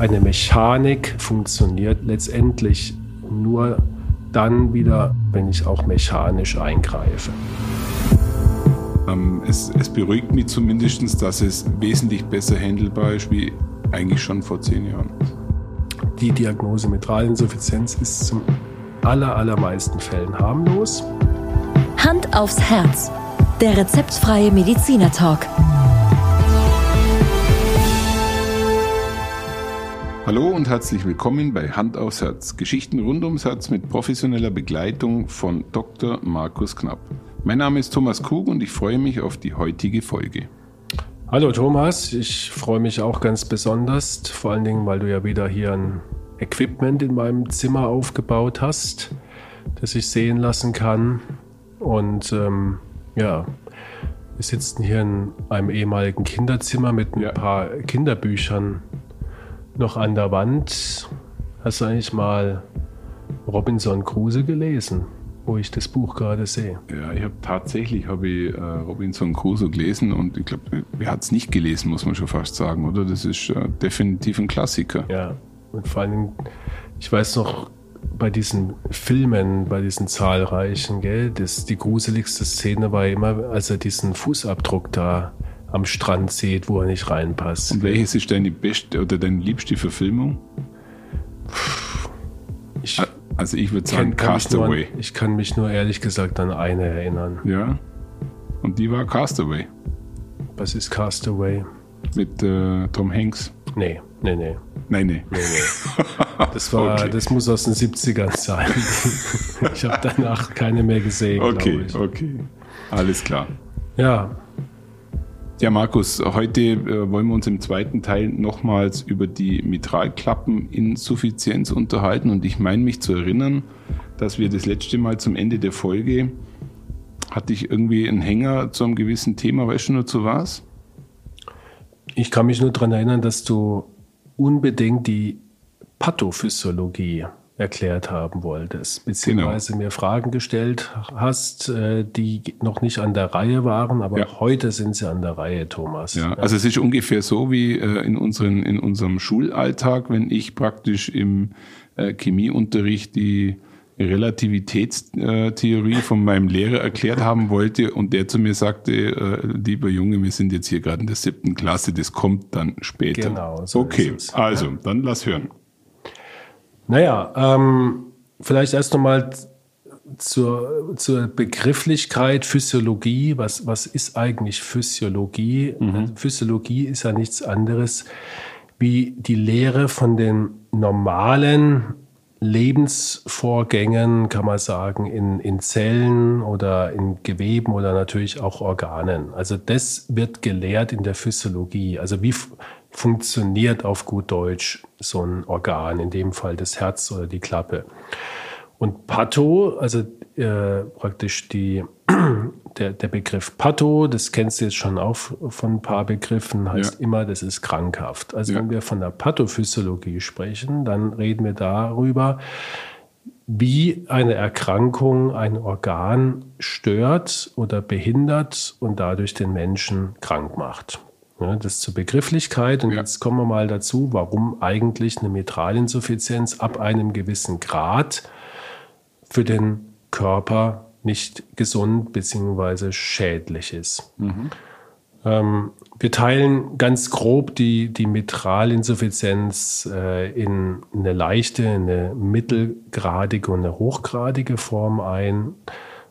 eine Mechanik funktioniert letztendlich nur dann wieder, wenn ich auch mechanisch eingreife. Ähm, es, es, beruhigt mich zumindest, dass es wesentlich besser handelbar ist wie eigentlich schon vor zehn Jahren. Die Diagnose Mitralinsuffizienz ist zum aller, allermeisten Fällen harmlos. Hand aufs Herz. Der rezeptfreie Mediziner Hallo und herzlich willkommen bei Hand aufs Herz. Geschichten rund ums Herz mit professioneller Begleitung von Dr. Markus Knapp. Mein Name ist Thomas Kug und ich freue mich auf die heutige Folge. Hallo Thomas, ich freue mich auch ganz besonders, vor allen Dingen, weil du ja wieder hier ein Equipment in meinem Zimmer aufgebaut hast, das ich sehen lassen kann. Und ähm, ja, wir sitzen hier in einem ehemaligen Kinderzimmer mit ein ja. paar Kinderbüchern noch an der Wand. Hast du eigentlich mal Robinson Crusoe gelesen, wo ich das Buch gerade sehe? Ja, ich habe tatsächlich hab ich, äh, Robinson Crusoe gelesen und ich glaube, wer hat es nicht gelesen, muss man schon fast sagen, oder? Das ist äh, definitiv ein Klassiker. Ja, und vor allem, ich weiß noch, bei diesen Filmen, bei diesen zahlreichen, gell, das, die gruseligste Szene war immer, als er diesen Fußabdruck da am Strand sieht, wo er nicht reinpasst. Und welches ist deine beste oder deine liebste Verfilmung? Ich also ich würde sagen kann, Castaway. Nur, ich kann mich nur ehrlich gesagt an eine erinnern. Ja. Und die war Castaway. Was ist Castaway? Mit äh, Tom Hanks. Nee, nee, nee. Nein, nee. nee, nee. Das, war, okay. das muss aus den 70ern sein. ich habe danach keine mehr gesehen. Okay, okay. Alles klar. Ja, ja, Markus, heute äh, wollen wir uns im zweiten Teil nochmals über die Mitralklappeninsuffizienz unterhalten und ich meine mich zu erinnern, dass wir das letzte Mal zum Ende der Folge hatte ich irgendwie einen Hänger zu einem gewissen Thema, weißt du nur zu was? Ich kann mich nur daran erinnern, dass du unbedingt die Pathophysiologie erklärt haben wolltest, beziehungsweise genau. mir Fragen gestellt hast, äh, die noch nicht an der Reihe waren, aber ja. heute sind sie an der Reihe, Thomas. Ja, also es ist ungefähr so wie äh, in, unseren, in unserem Schulalltag, wenn ich praktisch im äh, Chemieunterricht die Relativitätstheorie von meinem Lehrer erklärt haben wollte und der zu mir sagte, lieber Junge, wir sind jetzt hier gerade in der siebten Klasse, das kommt dann später. Genau. So okay, also dann lass hören. Naja, ähm, vielleicht erst nochmal zur, zur Begrifflichkeit Physiologie. Was, was ist eigentlich Physiologie? Mhm. Physiologie ist ja nichts anderes wie die Lehre von den normalen Lebensvorgängen, kann man sagen, in, in Zellen oder in Geweben oder natürlich auch Organen. Also das wird gelehrt in der Physiologie. Also wie, funktioniert auf gut Deutsch so ein Organ, in dem Fall das Herz oder die Klappe. Und Patho, also äh, praktisch die, der, der Begriff Patho, das kennst du jetzt schon auch von ein paar Begriffen, heißt ja. immer, das ist krankhaft. Also ja. wenn wir von der Pathophysiologie sprechen, dann reden wir darüber, wie eine Erkrankung ein Organ stört oder behindert und dadurch den Menschen krank macht. Ja, das zur Begrifflichkeit. Und ja. jetzt kommen wir mal dazu, warum eigentlich eine Mitralinsuffizienz ab einem gewissen Grad für den Körper nicht gesund bzw. schädlich ist. Mhm. Ähm, wir teilen ganz grob die, die Mitralinsuffizienz äh, in eine leichte, eine mittelgradige und eine hochgradige Form ein.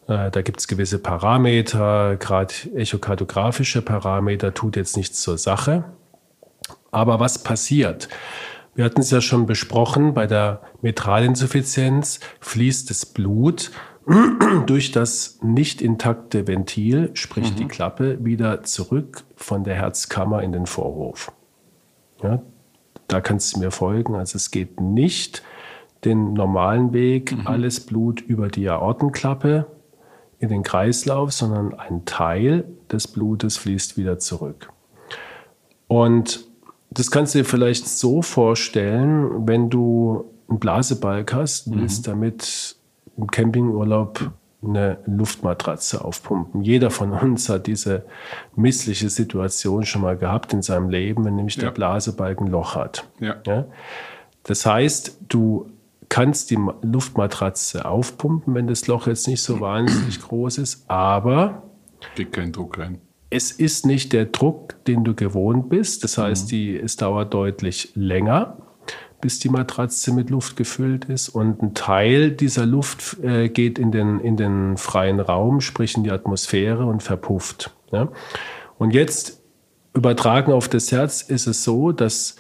Äh, da gibt es gewisse Parameter, gerade echokardiografische Parameter, tut jetzt nichts zur Sache. Aber was passiert? Wir hatten es ja schon besprochen, bei der Mitralinsuffizienz fließt das Blut durch das nicht intakte Ventil, sprich mhm. die Klappe, wieder zurück von der Herzkammer in den Vorhof. Ja, da kannst du mir folgen. Also es geht nicht den normalen Weg, mhm. alles Blut über die Aortenklappe in den Kreislauf, sondern ein Teil des Blutes fließt wieder zurück. Und das kannst du dir vielleicht so vorstellen, wenn du einen Blasebalg hast, mhm. willst damit im Campingurlaub eine Luftmatratze aufpumpen. Jeder von uns hat diese missliche Situation schon mal gehabt in seinem Leben, wenn nämlich ja. der Blasebalken ein Loch hat. Ja. ja. Das heißt, du kannst die Luftmatratze aufpumpen, wenn das Loch jetzt nicht so wahnsinnig groß ist, aber Geht kein Druck rein. Es ist nicht der Druck, den du gewohnt bist. Das heißt, mhm. die, es dauert deutlich länger bis die Matratze mit Luft gefüllt ist. Und ein Teil dieser Luft äh, geht in den, in den freien Raum, sprich in die Atmosphäre und verpufft. Ja? Und jetzt übertragen auf das Herz ist es so, dass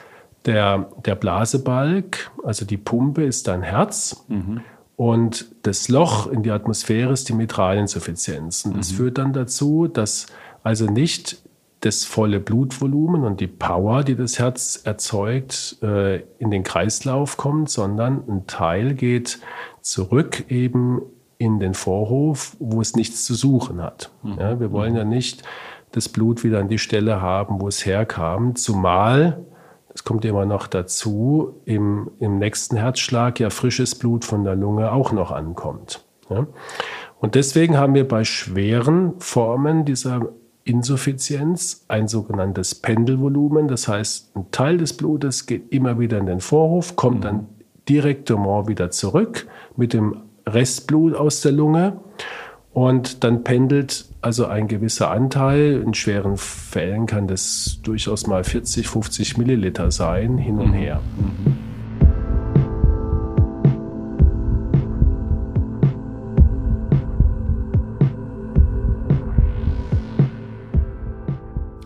der, der Blasebalg, also die Pumpe, ist dein Herz. Mhm. Und das Loch in die Atmosphäre ist die Mitralinsuffizienz. Und das mhm. führt dann dazu, dass also nicht das volle Blutvolumen und die Power, die das Herz erzeugt, äh, in den Kreislauf kommt, sondern ein Teil geht zurück eben in den Vorhof, wo es nichts zu suchen hat. Mhm. Ja, wir wollen ja nicht das Blut wieder an die Stelle haben, wo es herkam, zumal, das kommt immer noch dazu, im, im nächsten Herzschlag ja frisches Blut von der Lunge auch noch ankommt. Ja. Und deswegen haben wir bei schweren Formen dieser Insuffizienz ein sogenanntes Pendelvolumen. Das heißt, ein Teil des Blutes geht immer wieder in den Vorhof, kommt mhm. dann direktement wieder zurück mit dem Restblut aus der Lunge. Und dann pendelt also ein gewisser Anteil, in schweren Fällen kann das durchaus mal 40, 50 Milliliter sein, hin und mhm. her. Mhm.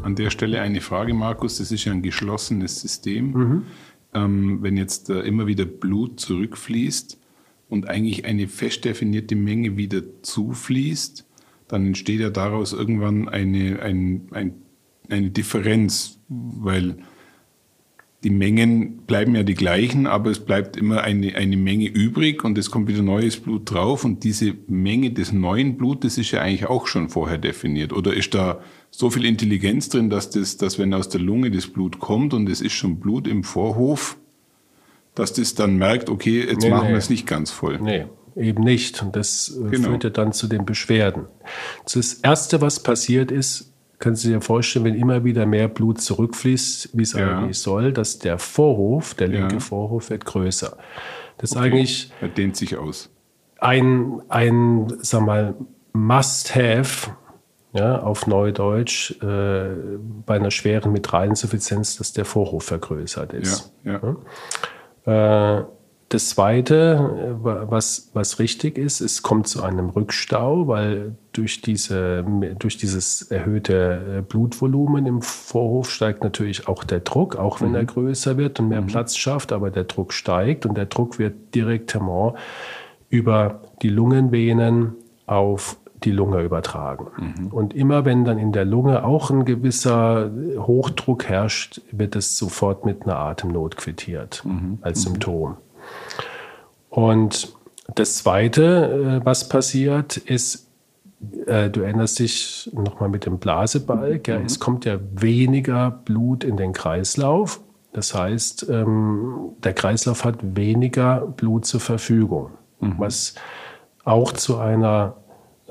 An der Stelle eine Frage, Markus. Das ist ja ein geschlossenes System. Mhm. Ähm, wenn jetzt äh, immer wieder Blut zurückfließt und eigentlich eine fest definierte Menge wieder zufließt, dann entsteht ja daraus irgendwann eine, ein, ein, eine Differenz, weil die Mengen bleiben ja die gleichen, aber es bleibt immer eine, eine Menge übrig und es kommt wieder neues Blut drauf und diese Menge des neuen Blutes ist ja eigentlich auch schon vorher definiert. Oder ist da so viel Intelligenz drin, dass das, dass wenn aus der Lunge das Blut kommt und es ist schon Blut im Vorhof, dass das dann merkt, okay, jetzt nee, machen nee. wir es nicht ganz voll. Nee, eben nicht. Und das äh, genau. führte dann zu den Beschwerden. Das Erste, was passiert ist, können Sie sich vorstellen, wenn immer wieder mehr Blut zurückfließt, wie es ja. eigentlich soll, dass der Vorhof, der linke ja. Vorhof, wird größer. Das ist eigentlich. Er dehnt sich aus. Ein, ein sag mal, Must-Have ja, auf Neudeutsch äh, bei einer schweren Mitralinsuffizienz, dass der Vorhof vergrößert ist. Ja, ja. Äh, das Zweite, was, was richtig ist, es kommt zu einem Rückstau, weil durch, diese, durch dieses erhöhte äh, Blutvolumen im Vorhof steigt natürlich auch der Druck, auch wenn mhm. er größer wird und mehr mhm. Platz schafft, aber der Druck steigt und der Druck wird direktement über die Lungenvenen auf die Lunge übertragen. Mhm. Und immer wenn dann in der Lunge auch ein gewisser Hochdruck herrscht, wird es sofort mit einer Atemnot quittiert mhm. als mhm. Symptom. Und das Zweite, äh, was passiert, ist, äh, du erinnerst dich nochmal mit dem Blasebalg, ja, mhm. es kommt ja weniger Blut in den Kreislauf. Das heißt, ähm, der Kreislauf hat weniger Blut zur Verfügung, mhm. was auch zu einer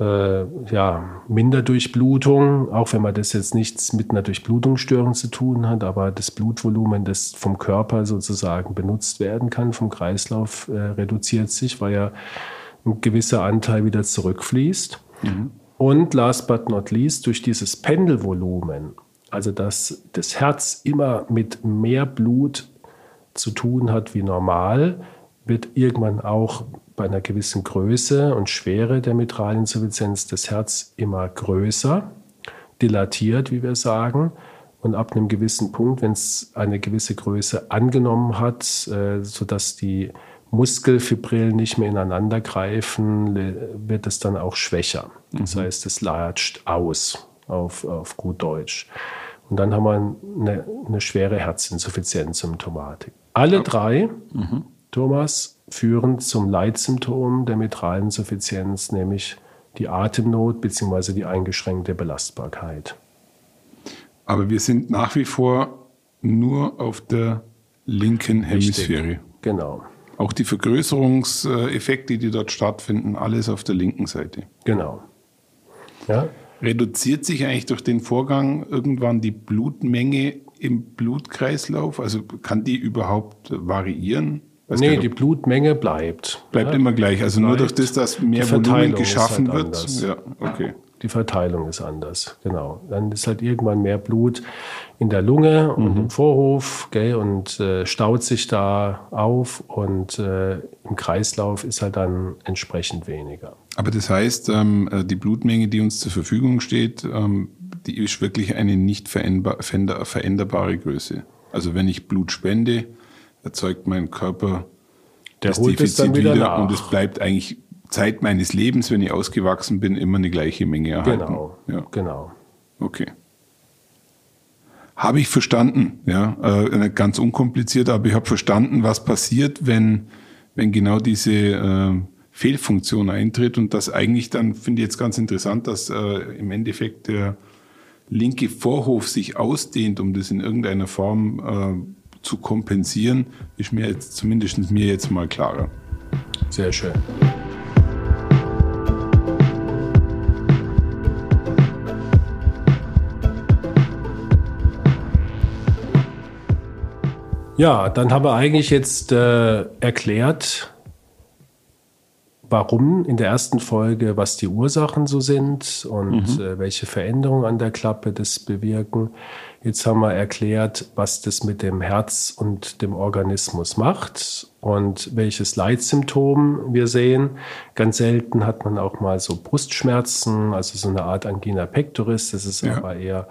äh, ja, Minderdurchblutung, auch wenn man das jetzt nichts mit einer Durchblutungsstörung zu tun hat, aber das Blutvolumen, das vom Körper sozusagen benutzt werden kann, vom Kreislauf, äh, reduziert sich, weil ja ein gewisser Anteil wieder zurückfließt. Mhm. Und last but not least, durch dieses Pendelvolumen, also dass das Herz immer mit mehr Blut zu tun hat wie normal, wird irgendwann auch bei einer gewissen Größe und Schwere der Mitralinsuffizienz das Herz immer größer, dilatiert, wie wir sagen. Und ab einem gewissen Punkt, wenn es eine gewisse Größe angenommen hat, äh, sodass die Muskelfibrillen nicht mehr ineinander greifen, wird es dann auch schwächer. Das mhm. heißt, es latscht aus, auf, auf gut Deutsch. Und dann haben wir eine, eine schwere Herzinsuffizienzsymptomatik. Alle drei, mhm. Thomas, führen zum Leitsymptom der Mitralinsuffizienz, nämlich die Atemnot bzw. die eingeschränkte Belastbarkeit. Aber wir sind nach wie vor nur auf der linken Hemisphäre. Richtig, genau. Auch die Vergrößerungseffekte, die dort stattfinden, alles auf der linken Seite. Genau. Ja. Reduziert sich eigentlich durch den Vorgang irgendwann die Blutmenge im Blutkreislauf? Also kann die überhaupt variieren? Weiß nee, die Blutmenge bleibt. Bleibt ja. immer gleich. Also bleibt. nur durch das, dass mehr Volumen geschaffen halt wird. Ja, okay. Die Verteilung ist anders, genau. Dann ist halt irgendwann mehr Blut in der Lunge und mhm. im Vorhof gell, und äh, staut sich da auf und äh, im Kreislauf ist halt dann entsprechend weniger. Aber das heißt, ähm, äh, die Blutmenge, die uns zur Verfügung steht, ähm, die ist wirklich eine nicht veränderbare Größe. Also wenn ich Blut spende, erzeugt mein Körper Der das Defizit wieder, wieder und es bleibt eigentlich Zeit meines Lebens, wenn ich ausgewachsen bin, immer eine gleiche Menge erhalten. Genau, ja. genau. Okay. Habe ich verstanden, ja, äh, ganz unkompliziert, aber ich habe verstanden, was passiert, wenn, wenn genau diese äh, Fehlfunktion eintritt und das eigentlich dann, finde ich jetzt ganz interessant, dass äh, im Endeffekt der linke Vorhof sich ausdehnt, um das in irgendeiner Form äh, zu kompensieren, ist mir jetzt zumindest mir jetzt mal klarer. Sehr schön. Ja, dann haben wir eigentlich jetzt äh, erklärt, warum in der ersten Folge, was die Ursachen so sind und mhm. äh, welche Veränderungen an der Klappe das bewirken. Jetzt haben wir erklärt, was das mit dem Herz und dem Organismus macht und welches Leitsymptom wir sehen. Ganz selten hat man auch mal so Brustschmerzen, also so eine Art Angina pectoris. Das ist ja. aber eher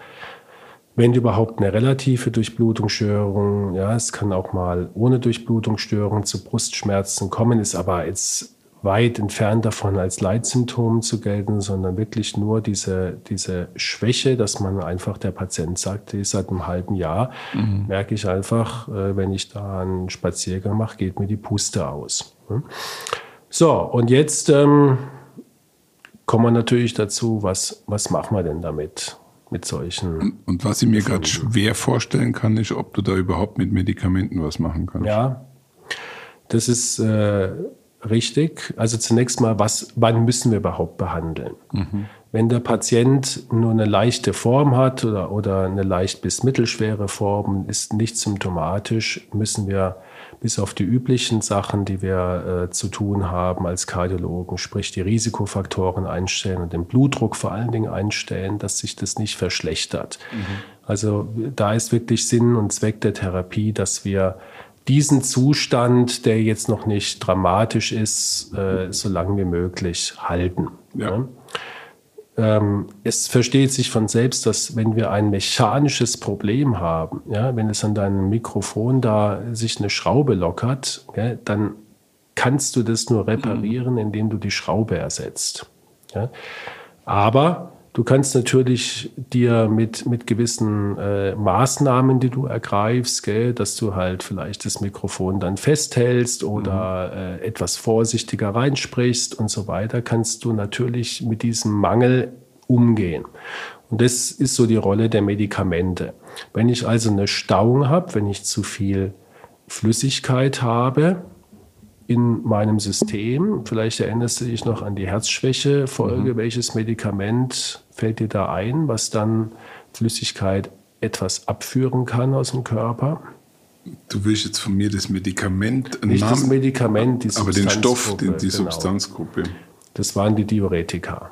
wenn überhaupt eine relative Durchblutungsstörung, ja, es kann auch mal ohne Durchblutungsstörung zu Brustschmerzen kommen, ist aber jetzt weit entfernt davon als Leitsymptom zu gelten, sondern wirklich nur diese, diese Schwäche, dass man einfach der Patient sagt, seit einem halben Jahr mhm. merke ich einfach, äh, wenn ich da einen Spaziergang mache, geht mir die Puste aus. So, und jetzt ähm, kommen wir natürlich dazu, was, was machen wir denn damit? mit solchen. Und was ich mir gerade schwer vorstellen kann, ist, ob du da überhaupt mit Medikamenten was machen kannst. Ja, das ist äh, richtig. Also zunächst mal, was, wann müssen wir überhaupt behandeln? Mhm. Wenn der Patient nur eine leichte Form hat oder, oder eine leicht bis mittelschwere Form, ist nicht symptomatisch, müssen wir bis auf die üblichen Sachen, die wir äh, zu tun haben als Kardiologen, sprich die Risikofaktoren einstellen und den Blutdruck vor allen Dingen einstellen, dass sich das nicht verschlechtert. Mhm. Also da ist wirklich Sinn und Zweck der Therapie, dass wir diesen Zustand, der jetzt noch nicht dramatisch ist, äh, so lange wie möglich halten. Ja. Ja? ähm, es versteht sich von selbst, dass wenn wir ein mechanisches Problem haben, ja, wenn es an deinem Mikrofon da sich eine Schraube lockert, ja, dann kannst du das nur reparieren, indem du die Schraube ersetzt. Aber Du kannst natürlich dir mit, mit gewissen äh, Maßnahmen, die du ergreifst, gell, dass du halt vielleicht das Mikrofon dann festhältst oder mhm. äh, etwas vorsichtiger reinsprichst und so weiter, kannst du natürlich mit diesem Mangel umgehen. Und das ist so die Rolle der Medikamente. Wenn ich also eine Stauung habe, wenn ich zu viel Flüssigkeit habe, in meinem System. Vielleicht erinnerst du dich noch an die Herzschwäche-Folge. Mhm. Welches Medikament fällt dir da ein, was dann Flüssigkeit etwas abführen kann aus dem Körper? Du willst jetzt von mir das Medikament, nicht Namen, das Medikament, die aber den Stoff, die, die genau. Substanzgruppe. Das waren die Diuretika.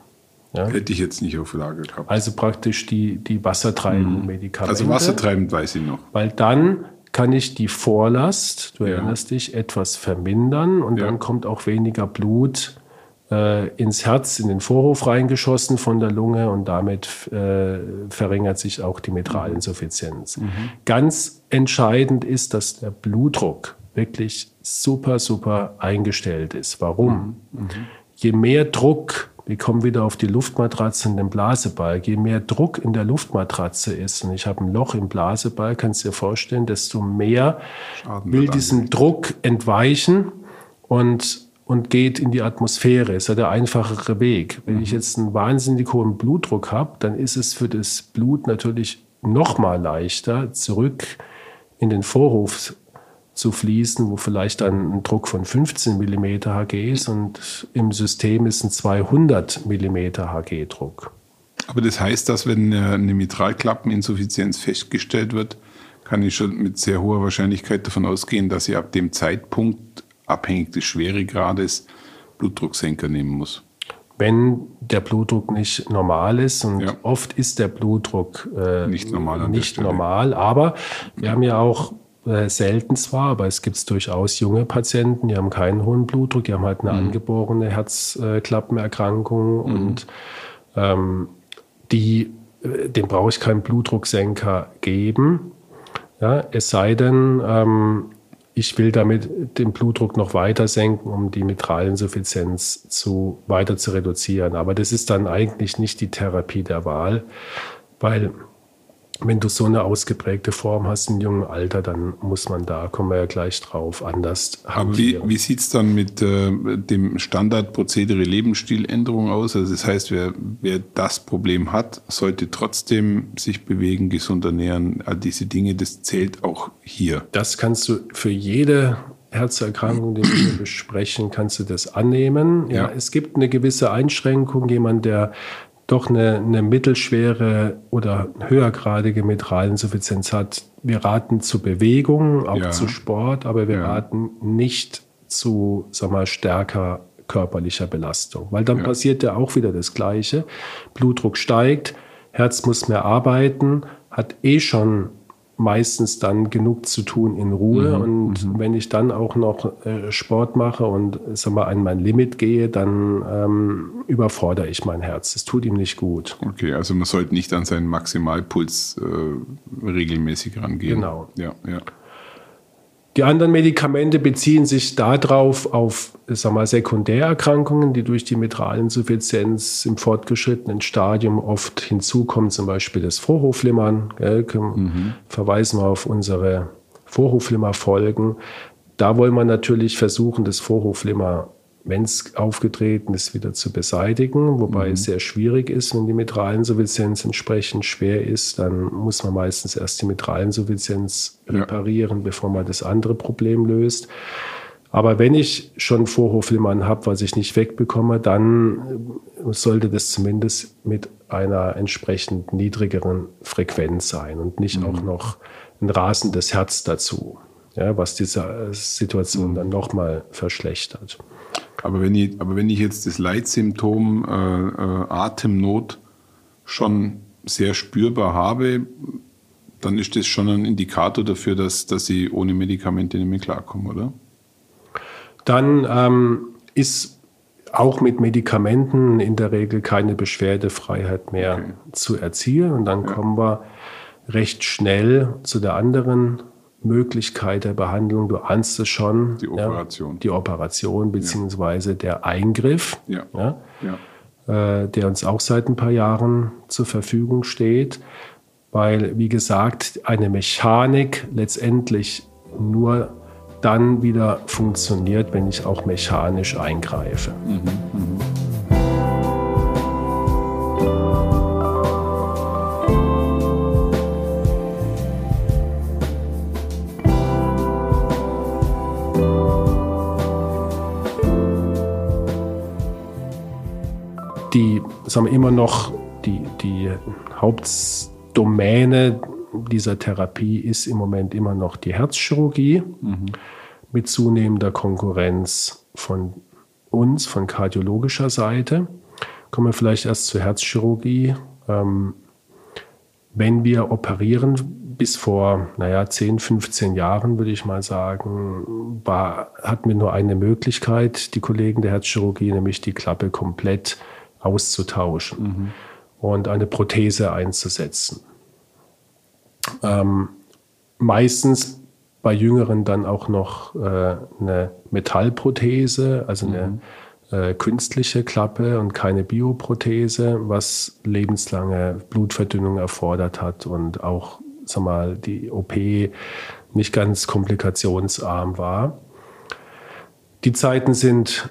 Ja? Hätte ich jetzt nicht auf Lager gehabt. Also praktisch die, die wassertreibenden mhm. Medikamente. Also wassertreibend weiß ich noch. Weil dann kann ich die Vorlast, du ja. erinnerst dich, etwas vermindern und ja. dann kommt auch weniger Blut äh, ins Herz, in den Vorhof reingeschossen von der Lunge und damit äh, verringert sich auch die Mitralinsuffizienz. Mhm. Ganz entscheidend ist, dass der Blutdruck wirklich super, super eingestellt ist. Warum? Mhm. Mhm. Je mehr Druck wir kommen wieder auf die Luftmatratze und den Blasebalg. Je mehr Druck in der Luftmatratze ist, und ich habe ein Loch im Blasebalg, kannst du dir vorstellen, desto mehr Schaden will diesem Druck entweichen und, und geht in die Atmosphäre. Ist ja der einfachere Weg. Wenn mhm. ich jetzt einen wahnsinnig hohen Blutdruck habe, dann ist es für das Blut natürlich noch mal leichter, zurück in den Vorhof zu fließen, wo vielleicht dann ein Druck von 15 mm Hg ist und im System ist ein 200 mm Hg Druck. Aber das heißt, dass wenn eine Mitralklappeninsuffizienz festgestellt wird, kann ich schon mit sehr hoher Wahrscheinlichkeit davon ausgehen, dass ich ab dem Zeitpunkt, abhängig des Schweregrades, Blutdrucksenker nehmen muss. Wenn der Blutdruck nicht normal ist und ja. oft ist der Blutdruck äh, nicht normal, nicht normal aber wir haben ja auch äh, selten zwar, aber es gibt durchaus junge Patienten, die haben keinen hohen Blutdruck, die haben halt eine mhm. angeborene Herzklappenerkrankung mhm. und ähm, die, äh, dem brauche ich keinen Blutdrucksenker geben. Ja, es sei denn, ähm, ich will damit den Blutdruck noch weiter senken, um die Mitralinsuffizienz zu, weiter zu reduzieren. Aber das ist dann eigentlich nicht die Therapie der Wahl, weil wenn du so eine ausgeprägte Form hast im jungen Alter, dann muss man da, kommen wir ja gleich drauf, anders haben. Aber wie, wie sieht es dann mit äh, dem Standardprozedere Lebensstiländerung aus? Also das heißt, wer, wer das Problem hat, sollte trotzdem sich bewegen, gesund ernähren, all diese Dinge, das zählt auch hier. Das kannst du für jede Herzerkrankung, die wir besprechen, kannst du das annehmen. Ja, ja, es gibt eine gewisse Einschränkung. Jemand, der doch eine, eine mittelschwere oder höhergradige Mitralinsuffizienz hat. Wir raten zu Bewegung, auch ja. zu Sport, aber wir ja. raten nicht zu sag mal, stärker körperlicher Belastung, weil dann ja. passiert ja auch wieder das Gleiche. Blutdruck steigt, Herz muss mehr arbeiten, hat eh schon meistens dann genug zu tun in Ruhe. Mhm, und mhm. wenn ich dann auch noch äh, Sport mache und sag mal, an mein Limit gehe, dann ähm, überfordere ich mein Herz. Das tut ihm nicht gut. Okay, also man sollte nicht an seinen Maximalpuls äh, regelmäßig rangehen. Genau. Ja, ja. Die anderen Medikamente beziehen sich darauf auf sag mal, Sekundärerkrankungen, die durch die Mitralinsuffizienz im fortgeschrittenen Stadium oft hinzukommen, zum Beispiel das Vorhofflimmern. Mhm. Verweisen wir auf unsere Vorhofflimmer-Folgen. Da wollen wir natürlich versuchen, das Vorhofflimmer wenn es aufgetreten ist, wieder zu beseitigen, wobei mhm. es sehr schwierig ist, wenn die Mitralinsuffizienz entsprechend schwer ist, dann muss man meistens erst die Mitralinsuffizienz reparieren, ja. bevor man das andere Problem löst. Aber wenn ich schon Vorhofflimmern habe, was ich nicht wegbekomme, dann sollte das zumindest mit einer entsprechend niedrigeren Frequenz sein und nicht mhm. auch noch ein rasendes Herz dazu, ja, was diese Situation mhm. dann nochmal verschlechtert. Aber wenn ich, aber wenn ich jetzt das Leitsymptom äh, äh, Atemnot schon sehr spürbar habe, dann ist das schon ein Indikator dafür, dass, dass ich ohne Medikamente nicht mehr klarkomme, oder? Dann ähm, ist auch mit Medikamenten in der Regel keine Beschwerdefreiheit mehr okay. zu erzielen. Und dann ja. kommen wir recht schnell zu der anderen Möglichkeit der Behandlung, du ahnst es schon. Die Operation. Ja, die Operation beziehungsweise ja. der Eingriff, ja. Äh, der uns auch seit ein paar Jahren zur Verfügung steht, weil, wie gesagt, eine Mechanik letztendlich nur dann wieder funktioniert, wenn ich auch mechanisch eingreife. Mhm, sagen wir immer noch, die, die Hauptdomäne dieser Therapie ist im Moment immer noch die Herzchirurgie mhm. mit zunehmender Konkurrenz von uns, von kardiologischer Seite. Kommen wir vielleicht erst zur Herzchirurgie. Ähm, wenn wir operieren, bis vor, naja, 10, 15 Jahren, würde ich mal sagen, war, hatten wir nur eine Möglichkeit, die Kollegen der Herzchirurgie, nämlich die Klappe komplett auszutauschen mhm. und eine Prothese einzusetzen. Ähm, meistens bei Jüngeren dann auch noch äh, eine Metallprothese, also eine mhm. äh, künstliche Klappe und keine Bioprothese, was lebenslange Blutverdünnung erfordert hat und auch sag mal, die OP nicht ganz komplikationsarm war. Die Zeiten sind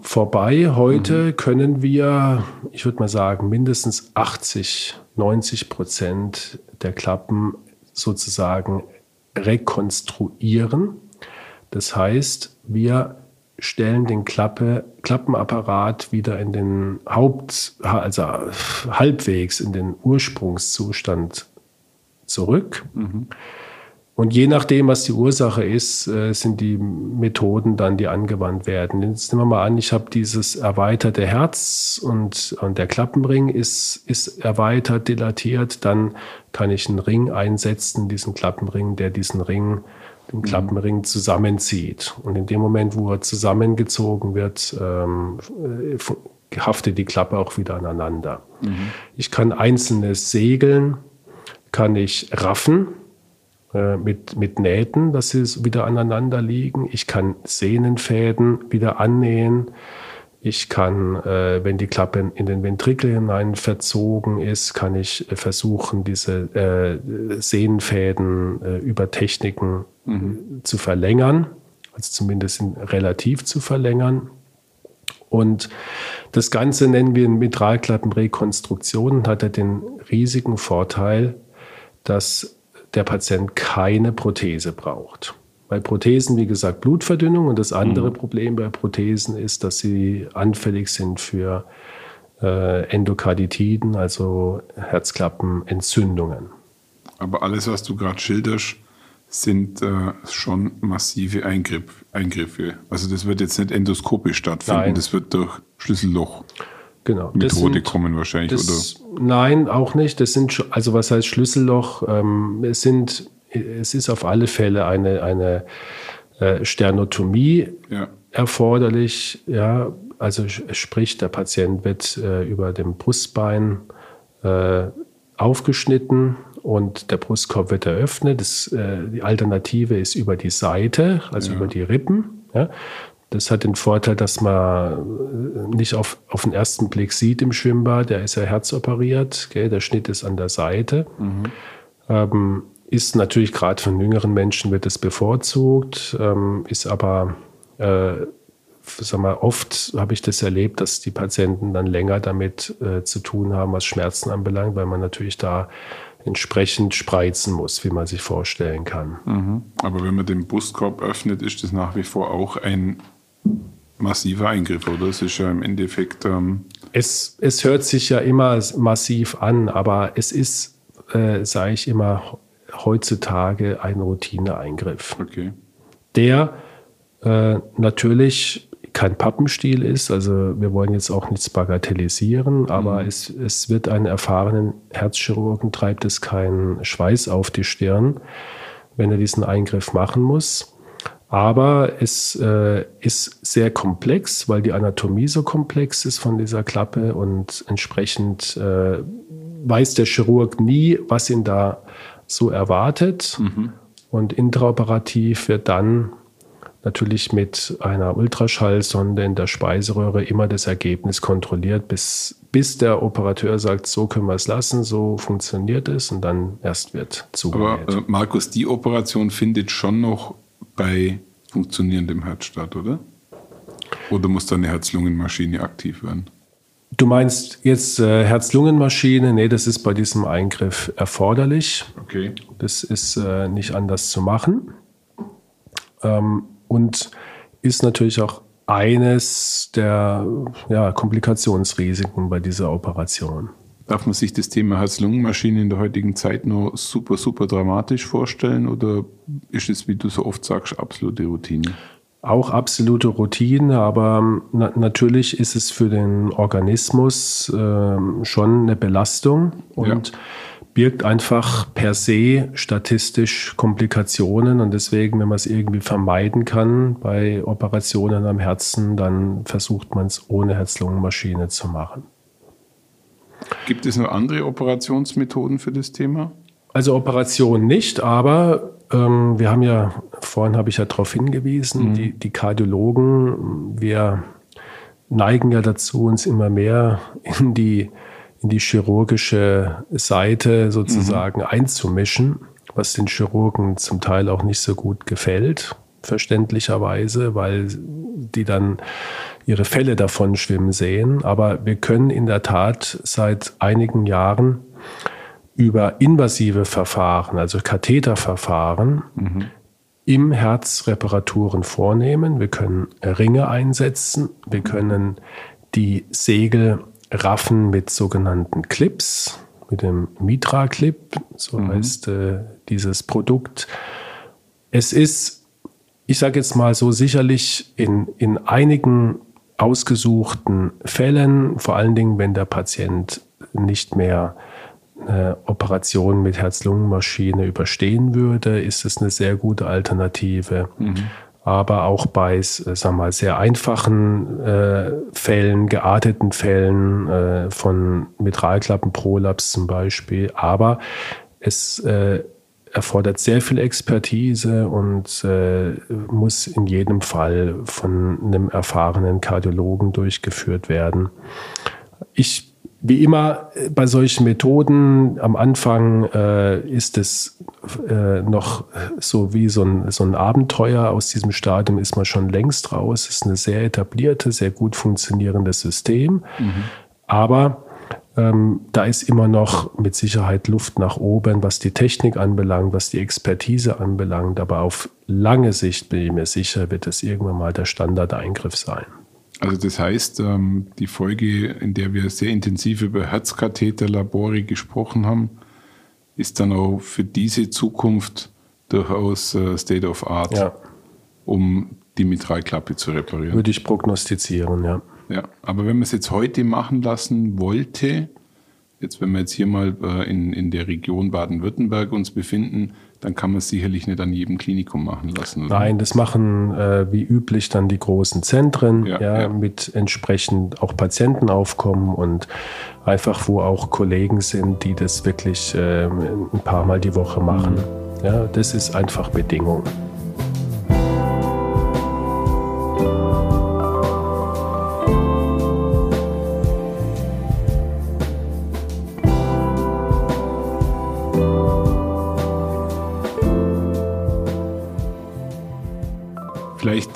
vorbei. Heute mhm. können wir, ich würde mal sagen, mindestens 80, 90 Prozent der Klappen sozusagen rekonstruieren. Das heißt, wir stellen den Klappe, Klappenapparat wieder in den Haupt, also halbwegs in den Ursprungszustand zurück. Mhm. Und je nachdem, was die Ursache ist, äh, sind die Methoden dann, die angewandt werden. Jetzt nehmen wir mal an, ich habe dieses erweiterte Herz und, und der Klappenring ist, ist erweitert, dilatiert. Dann kann ich einen Ring einsetzen, diesen Klappenring, der diesen Ring, den Klappenring zusammenzieht. Und in dem Moment, wo er zusammengezogen wird, ähm, haftet die Klappe auch wieder aneinander. Mhm. Ich kann einzelne Segeln, kann ich raffen mit, mit Nähten, dass sie wieder aneinander liegen. Ich kann Sehnenfäden wieder annähen. Ich kann, äh, wenn die Klappe in den Ventrikel hinein verzogen ist, kann ich versuchen, diese äh, Sehnenfäden äh, über Techniken mhm. zu verlängern, also zumindest relativ zu verlängern. Und das Ganze nennen wir Mitralklappenrekonstruktion und hat ja den riesigen Vorteil, dass der Patient keine Prothese braucht. Bei Prothesen, wie gesagt, Blutverdünnung und das andere mhm. Problem bei Prothesen ist, dass sie anfällig sind für äh, Endokarditiden, also Herzklappenentzündungen. Aber alles, was du gerade schilderst, sind äh, schon massive Eingriff, Eingriffe. Also das wird jetzt nicht endoskopisch stattfinden, Nein. das wird durch Schlüsselloch genau. Methode sind, kommen wahrscheinlich, das, oder? Nein, auch nicht. Das sind, also was heißt Schlüsselloch? Ähm, es sind, es ist auf alle Fälle eine, eine äh, Sternotomie ja. erforderlich. Ja, also sprich, der Patient wird äh, über dem Brustbein äh, aufgeschnitten und der Brustkorb wird eröffnet. Das, äh, die Alternative ist über die Seite, also ja. über die Rippen. Ja. Das hat den Vorteil, dass man nicht auf, auf den ersten Blick sieht im Schwimmbad, der ist ja herzoperiert, gell? der Schnitt ist an der Seite. Mhm. Ähm, ist natürlich gerade von jüngeren Menschen wird es bevorzugt, ähm, ist aber, äh, sag mal, oft habe ich das erlebt, dass die Patienten dann länger damit äh, zu tun haben, was Schmerzen anbelangt, weil man natürlich da entsprechend spreizen muss, wie man sich vorstellen kann. Mhm. Aber wenn man den Brustkorb öffnet, ist das nach wie vor auch ein massiver Eingriff, oder? Es ist ja im Endeffekt. Ähm es, es hört sich ja immer massiv an, aber es ist, äh, sage ich immer, heutzutage ein Routineeingriff. Okay. Der äh, natürlich kein Pappenstiel ist, also wir wollen jetzt auch nichts bagatellisieren, aber mhm. es, es wird einen erfahrenen Herzchirurgen, treibt es keinen Schweiß auf die Stirn, wenn er diesen Eingriff machen muss. Aber es äh, ist sehr komplex, weil die Anatomie so komplex ist von dieser Klappe und entsprechend äh, weiß der Chirurg nie, was ihn da so erwartet. Mhm. Und intraoperativ wird dann natürlich mit einer Ultraschallsonde in der Speiseröhre immer das Ergebnis kontrolliert, bis, bis der Operateur sagt, so können wir es lassen, so funktioniert es und dann erst wird zugenäht. Aber äh, Markus, die Operation findet schon noch bei funktionierendem Herz statt, oder? Oder muss da eine Herz-Lungen-Maschine aktiv werden? Du meinst jetzt äh, Herz-Lungen-Maschine? Nee, das ist bei diesem Eingriff erforderlich. Okay. Das ist äh, nicht anders zu machen. Ähm, und ist natürlich auch eines der ja, Komplikationsrisiken bei dieser Operation. Darf man sich das Thema Herz-Lungen-Maschine in der heutigen Zeit nur super, super dramatisch vorstellen oder ist es, wie du so oft sagst, absolute Routine? Auch absolute Routine, aber ähm, na natürlich ist es für den Organismus äh, schon eine Belastung und ja. birgt einfach per se statistisch Komplikationen und deswegen, wenn man es irgendwie vermeiden kann bei Operationen am Herzen, dann versucht man es ohne Herz-Lungen-Maschine zu machen. Gibt es noch andere Operationsmethoden für das Thema? Also Operation nicht, aber ähm, wir haben ja, vorhin habe ich ja darauf hingewiesen, mhm. die, die Kardiologen, wir neigen ja dazu, uns immer mehr in die, in die chirurgische Seite sozusagen mhm. einzumischen, was den Chirurgen zum Teil auch nicht so gut gefällt, verständlicherweise, weil die dann ihre Fälle davon schwimmen sehen. Aber wir können in der Tat seit einigen Jahren über invasive Verfahren, also Katheterverfahren, mhm. im Herz Reparaturen vornehmen. Wir können Ringe einsetzen. Wir können die Segel raffen mit sogenannten Clips, mit dem Mitra-Clip, so mhm. heißt äh, dieses Produkt. Es ist, ich sage jetzt mal so, sicherlich in, in einigen ausgesuchten Fällen, vor allen Dingen, wenn der Patient nicht mehr eine Operation mit Herz-Lungen-Maschine überstehen würde, ist es eine sehr gute Alternative. Mhm. Aber auch bei, äh, wir mal, sehr einfachen äh, Fällen, gearteten Fällen äh, von Mitralklappenprolaps zum Beispiel. Aber es äh, erfordert sehr viel Expertise und äh, muss in jedem Fall von einem erfahrenen Kardiologen durchgeführt werden. Ich wie immer äh, bei solchen Methoden, am Anfang äh, ist es äh, noch so wie so ein, so ein Abenteuer. Aus diesem Stadium ist man schon längst raus. Es ist ein sehr etablierte, sehr gut funktionierendes System. Mhm. Aber ähm, da ist immer noch mit Sicherheit Luft nach oben, was die Technik anbelangt, was die Expertise anbelangt. Aber auf lange Sicht bin ich mir sicher, wird es irgendwann mal der Standardeingriff sein. Also das heißt, ähm, die Folge, in der wir sehr intensiv über Herzkatheterlabore gesprochen haben, ist dann auch für diese Zukunft durchaus äh, State of Art, ja. um die Mitralklappe zu reparieren. Würde ich prognostizieren, ja. Ja, aber wenn man es jetzt heute machen lassen wollte, jetzt wenn wir jetzt hier mal äh, in, in der Region Baden-Württemberg uns befinden, dann kann man es sicherlich nicht an jedem Klinikum machen lassen. Oder? Nein, das machen äh, wie üblich dann die großen Zentren, ja, ja, ja, mit entsprechend auch Patientenaufkommen und einfach, wo auch Kollegen sind, die das wirklich äh, ein paar Mal die Woche machen. Mhm. Ja, das ist einfach Bedingung.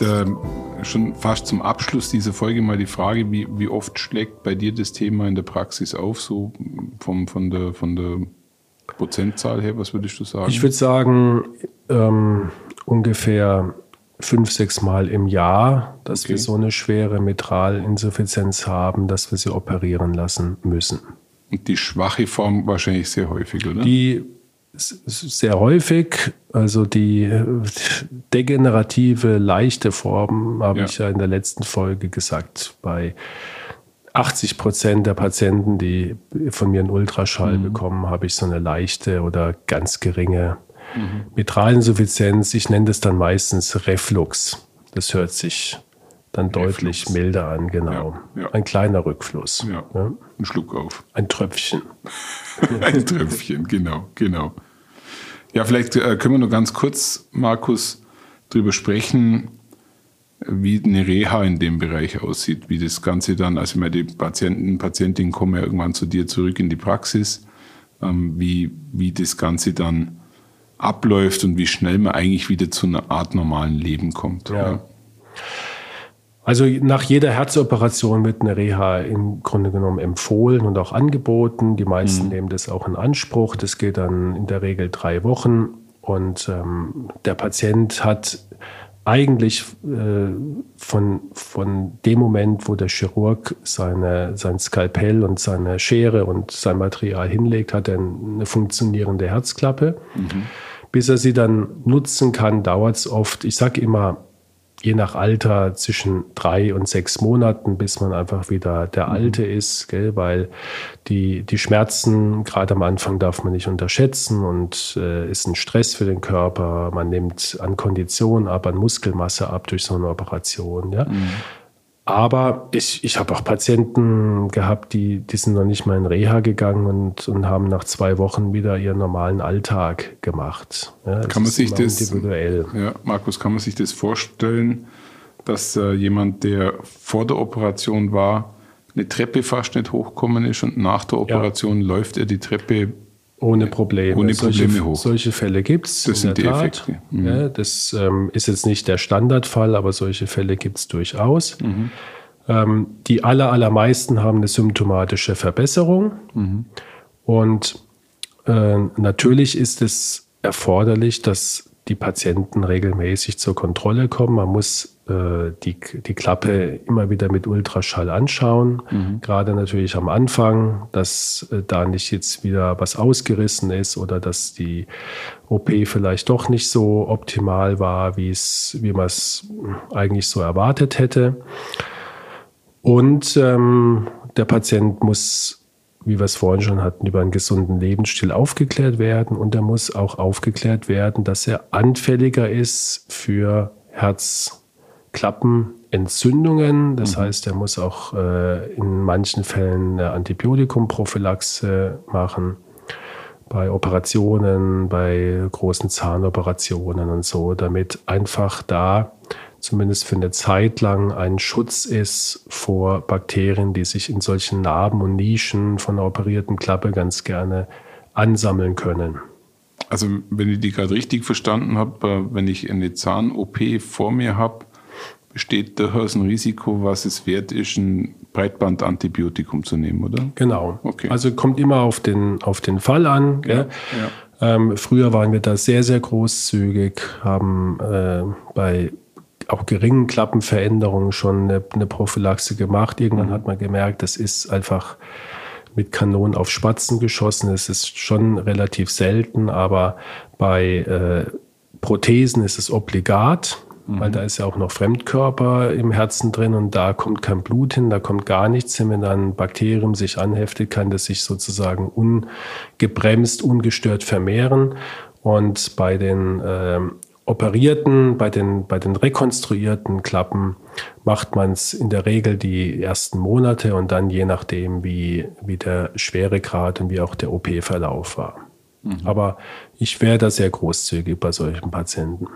Vielleicht äh, schon fast zum Abschluss dieser Folge mal die Frage, wie, wie oft schlägt bei dir das Thema in der Praxis auf, so vom, von, der, von der Prozentzahl her, was würdest du sagen? Ich würde sagen, ähm, ungefähr fünf, sechs Mal im Jahr, dass okay. wir so eine schwere Mitralinsuffizienz haben, dass wir sie operieren lassen müssen. Und die schwache Form wahrscheinlich sehr häufig, oder? Die sehr häufig. Also die degenerative, leichte Form, habe ja. ich ja in der letzten Folge gesagt, bei 80 Prozent der Patienten, die von mir einen Ultraschall mhm. bekommen, habe ich so eine leichte oder ganz geringe mhm. Mitralinsuffizienz. Ich nenne das dann meistens Reflux. Das hört sich dann Reflux. deutlich milder an, genau. Ja, ja. Ein kleiner Rückfluss. Ja. ja. Ein Schluck auf. Ein Tröpfchen. Ein Tröpfchen, genau, genau. Ja, vielleicht äh, können wir nur ganz kurz, Markus, darüber sprechen, wie eine Reha in dem Bereich aussieht, wie das Ganze dann, also meine, die Patienten, Patientinnen kommen ja irgendwann zu dir zurück in die Praxis, ähm, wie, wie das Ganze dann abläuft und wie schnell man eigentlich wieder zu einer Art normalen Leben kommt. Ja. ja. Also nach jeder Herzoperation wird eine Reha im Grunde genommen empfohlen und auch angeboten. Die meisten mhm. nehmen das auch in Anspruch. Das geht dann in der Regel drei Wochen. Und ähm, der Patient hat eigentlich äh, von, von dem Moment, wo der Chirurg seine, sein Skalpell und seine Schere und sein Material hinlegt, hat er eine funktionierende Herzklappe. Mhm. Bis er sie dann nutzen kann, dauert es oft, ich sage immer, je nach Alter zwischen drei und sechs Monaten, bis man einfach wieder der mhm. Alte ist, gell? weil die, die Schmerzen gerade am Anfang darf man nicht unterschätzen und äh, ist ein Stress für den Körper. Man nimmt an Kondition ab, an Muskelmasse ab durch so eine Operation. Ja? Mhm. Aber ich, ich habe auch Patienten gehabt, die, die sind noch nicht mal in Reha gegangen und, und haben nach zwei Wochen wieder ihren normalen Alltag gemacht. Ja, kann man sich das individuell. Ja, Markus, kann man sich das vorstellen, dass äh, jemand, der vor der Operation war, eine Treppe fast nicht hochkommen ist und nach der Operation ja. läuft er die Treppe ohne Probleme. Ohne Probleme solche, hoch. Solche Fälle gibt es. Das sind die Tat. Effekte. Mhm. Ja, das ähm, ist jetzt nicht der Standardfall, aber solche Fälle gibt es durchaus. Mhm. Ähm, die aller, allermeisten haben eine symptomatische Verbesserung. Mhm. Und äh, natürlich ist es erforderlich, dass die Patienten regelmäßig zur Kontrolle kommen. Man muss die, die Klappe immer wieder mit Ultraschall anschauen. Mhm. Gerade natürlich am Anfang, dass äh, da nicht jetzt wieder was ausgerissen ist oder dass die OP vielleicht doch nicht so optimal war, wie es, wie man es eigentlich so erwartet hätte. Und ähm, der Patient muss wie wir es vorhin schon hatten, über einen gesunden Lebensstil aufgeklärt werden und er muss auch aufgeklärt werden, dass er anfälliger ist für Herzklappenentzündungen. Das mhm. heißt, er muss auch äh, in manchen Fällen eine Antibiotikum-Prophylaxe machen bei Operationen, bei großen Zahnoperationen und so, damit einfach da zumindest für eine Zeit lang ein Schutz ist vor Bakterien, die sich in solchen Narben und Nischen von der operierten Klappe ganz gerne ansammeln können. Also wenn ich die gerade richtig verstanden habe, äh, wenn ich eine Zahn-OP vor mir habe, besteht durchaus ein Risiko, was es wert ist, ein Breitbandantibiotikum zu nehmen, oder? Genau. Okay. Also kommt immer auf den, auf den Fall an. Ja, ja. Ähm, früher waren wir da sehr, sehr großzügig, haben äh, bei auch geringen Klappenveränderungen schon eine, eine Prophylaxe gemacht. Irgendwann mhm. hat man gemerkt, das ist einfach mit Kanonen auf Spatzen geschossen. Es ist schon relativ selten, aber bei äh, Prothesen ist es obligat, mhm. weil da ist ja auch noch Fremdkörper im Herzen drin und da kommt kein Blut hin, da kommt gar nichts hin. Wenn dann ein Bakterium sich anheftet, kann das sich sozusagen ungebremst, ungestört vermehren. Und bei den ähm, operierten, bei den, bei den rekonstruierten Klappen macht man es in der Regel die ersten Monate und dann je nachdem, wie, wie der Schweregrad und wie auch der OP-Verlauf war. Mhm. Aber ich wäre da sehr großzügig bei solchen Patienten.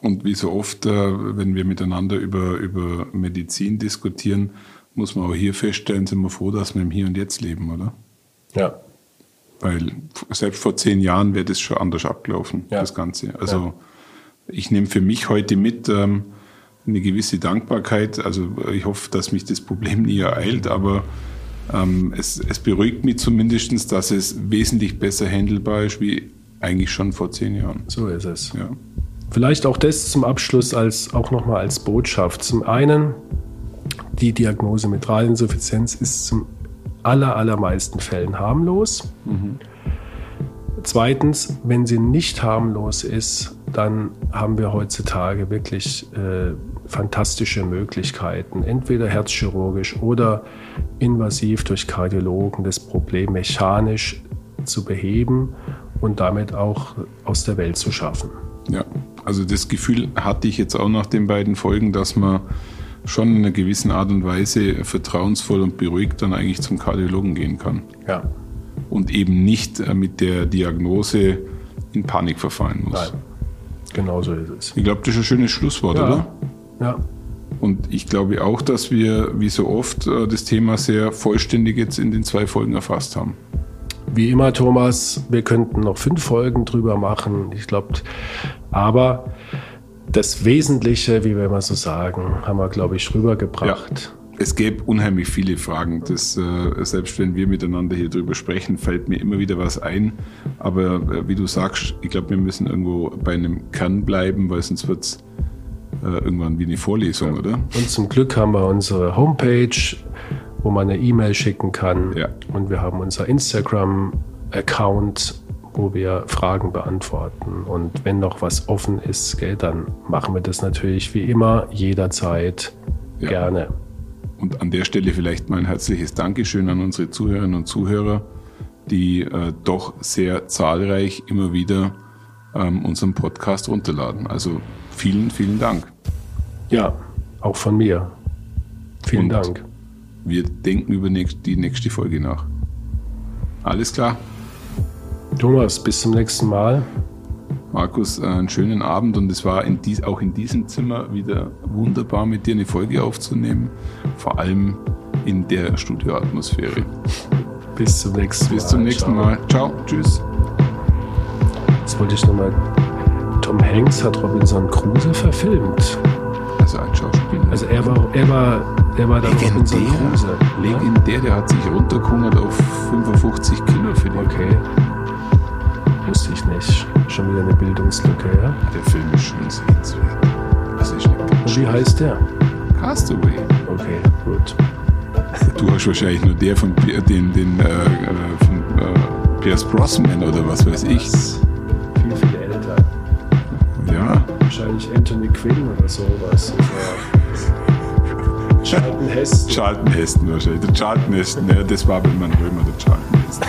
Und wie so oft, äh, wenn wir miteinander über, über Medizin diskutieren, muss man auch hier feststellen, sind wir froh, dass wir im Hier und Jetzt leben, oder? Ja, weil selbst vor zehn Jahren wäre das schon anders abgelaufen, ja. das Ganze. Also ja. ich nehme für mich heute mit ähm, eine gewisse Dankbarkeit. Also ich hoffe, dass mich das Problem nie ereilt, aber ähm, es, es beruhigt mich zumindest, dass es wesentlich besser handelbar ist wie eigentlich schon vor zehn Jahren. So ist es. Ja. Vielleicht auch das zum Abschluss als auch nochmal als Botschaft. Zum einen, die Diagnose Mitralinsuffizienz ist zum aller, allermeisten Fällen harmlos. Mhm. Zweitens, wenn sie nicht harmlos ist, dann haben wir heutzutage wirklich äh, fantastische Möglichkeiten, entweder herzchirurgisch oder invasiv durch Kardiologen das Problem mechanisch zu beheben und damit auch aus der Welt zu schaffen. Ja, also das Gefühl hatte ich jetzt auch nach den beiden Folgen, dass man schon in einer gewissen Art und Weise vertrauensvoll und beruhigt dann eigentlich zum Kardiologen gehen kann. Ja. Und eben nicht äh, mit der Diagnose in Panik verfallen muss. Nein. Genau so ist es. Ich glaube, das ist ein schönes Schlusswort, ja. oder? Ja. Und ich glaube auch, dass wir, wie so oft, äh, das Thema sehr vollständig jetzt in den zwei Folgen erfasst haben. Wie immer, Thomas, wir könnten noch fünf Folgen drüber machen. Ich glaube, aber das Wesentliche, wie wir immer so sagen, haben wir, glaube ich, rübergebracht. Ja. Es gäbe unheimlich viele Fragen. Das, äh, selbst wenn wir miteinander hier drüber sprechen, fällt mir immer wieder was ein. Aber äh, wie du sagst, ich glaube, wir müssen irgendwo bei einem Kern bleiben, weil sonst wird es äh, irgendwann wie eine Vorlesung, ja. oder? Und zum Glück haben wir unsere Homepage, wo man eine E-Mail schicken kann. Ja. Und wir haben unser Instagram-Account wo wir Fragen beantworten. Und wenn noch was offen ist, gell, dann machen wir das natürlich wie immer jederzeit ja. gerne. Und an der Stelle vielleicht mal ein herzliches Dankeschön an unsere Zuhörerinnen und Zuhörer, die äh, doch sehr zahlreich immer wieder ähm, unseren Podcast runterladen. Also vielen, vielen Dank. Ja, auch von mir. Vielen und Dank. Wir denken über die nächste Folge nach. Alles klar. Thomas, bis zum nächsten Mal. Markus, äh, einen schönen Abend und es war in dies, auch in diesem Zimmer wieder wunderbar mit dir eine Folge aufzunehmen, vor allem in der Studioatmosphäre. Bis zum nächsten Mal. Bis zum nächsten Ciao. Mal. Ciao. Tschüss. Jetzt wollte ich nochmal. Tom Hanks hat Robinson Crusoe verfilmt. Also ein Schauspieler. Also er war, er war, er war dann Robinson Crusoe. Legendär, der hat sich runtergehungert auf 55 Kilo für die. Okay. Wusste ich nicht. Schon wieder eine Bildungslücke, ja? Der Film ist schon sehenswert. Nicht Und wie heißt der? Castaway. Okay, gut. Du hast wahrscheinlich nur der von den, den äh, äh, von äh, Pierce Brosnan oder was weiß ich. Viel, viel älter. Ja. Wahrscheinlich Anthony Quinn oder sowas. Oder Charlton Heston. Charlton Heston wahrscheinlich. Der Charlton Heston, ja, das war bei meinem Römer, der Charlton Heston.